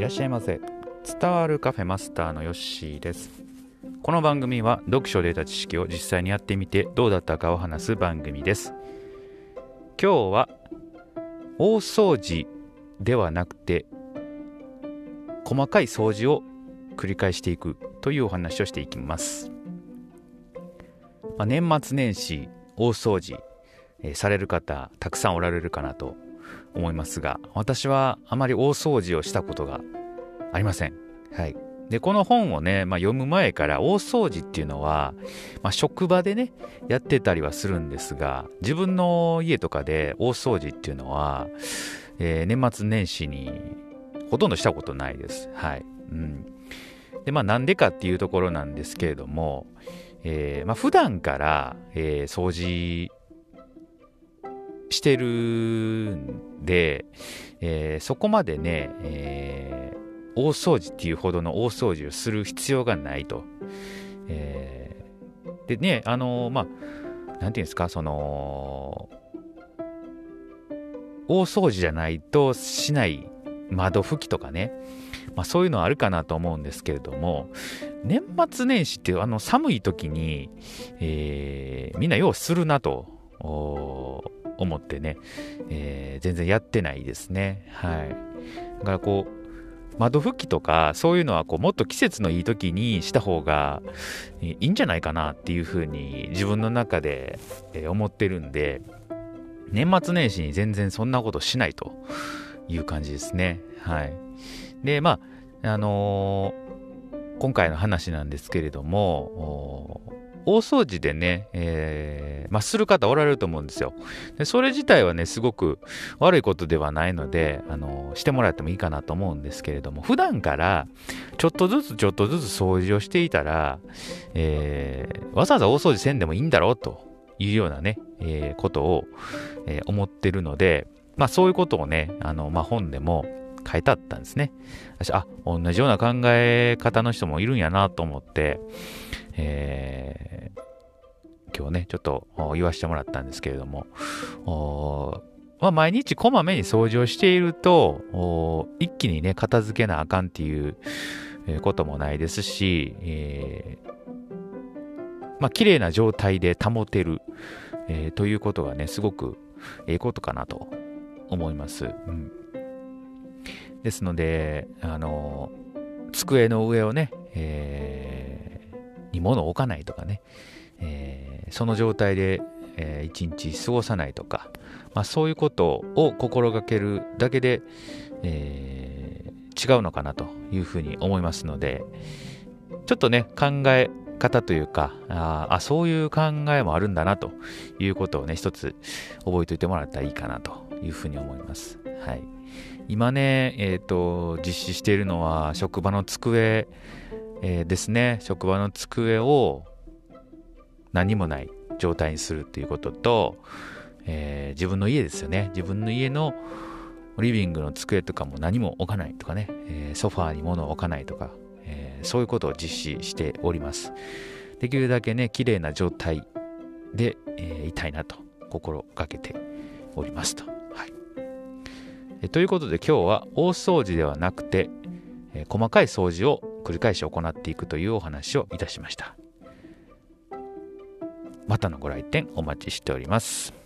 いらっしゃいませ。伝わるカフェマスターのヨッシーです。この番組は読書で得た知識を実際にやってみてどうだったかを話す番組です。今日は大掃除ではなくて細かい掃除を繰り返していくというお話をしていきます、まあ、年末年始大掃除、される方たくさんおられるかなと思いますが私はあまり大掃除をしたことがありません。はい、でこの本をね、まあ、読む前から大掃除っていうのは、まあ、職場でねやってたりはするんですが自分の家とかで大掃除っていうのは、えー、年末年始にほとんどしたことないです。はいうん、でまあなんでかっていうところなんですけれども、えーまあ、普段から、えー、掃除してるんで、えー、そこまでね、えー、大掃除っていうほどの大掃除をする必要がないと。えー、でね、あの、まあ、なんていうんですか、その、大掃除じゃないとしない窓拭きとかね、まあ、そういうのはあるかなと思うんですけれども、年末年始ってあの寒い時に、えー、みんなようするなと。思ってね、えー、全然やってないですね。はい。だからこう、窓拭きとかそういうのはこうもっと季節のいい時にした方がいいんじゃないかなっていうふうに自分の中で思ってるんで年末年始に全然そんなことしないという感じですね。はい。で、まあ、あのー、今回の話なんですけれども、大掃除でね、えー、まあ、する方おられると思うんですよ。でそれ自体はね、すごく悪いことではないので、あのしてもらってもいいかなと思うんですけれども、普段からちょっとずつちょっとずつ掃除をしていたら、えー、わざわざ大掃除せんでもいいんだろうというようなね、えー、ことを、え思ってるので、まあそういうことをね、あの、まあ本でも書いてあったんですね。私、あ、同じような考え方の人もいるんやなと思って、えー、今日ね、ちょっと言わせてもらったんですけれども、まあ、毎日こまめに掃除をしていると、一気にね、片付けなあかんっていうこともないですし、えー、まあ、綺麗な状態で保てる、えー、ということがね、すごくええことかなと思います。うん、ですので、あの、机の上をね、えーに物を置かないとかね、えー、その状態で、えー、一日過ごさないとか、まあ、そういうことを心がけるだけで、えー、違うのかなというふうに思いますのでちょっとね考え方というかああそういう考えもあるんだなということをね一つ覚えておいてもらったらいいかなというふうに思います。はい、今ね、えーと実施しているのは職場の机えー、ですね。職場の机を何もない状態にするっていうことと、えー、自分の家ですよね。自分の家のリビングの机とかも何も置かないとかね、えー、ソファーに物を置かないとか、えー、そういうことを実施しております。できるだけね綺麗な状態で、えー、いたいなと心がけておりますと、えということで今日は大掃除ではなくて、え細かい掃除を繰り返し行っていくというお話をいたしました。またのご来店お待ちしております。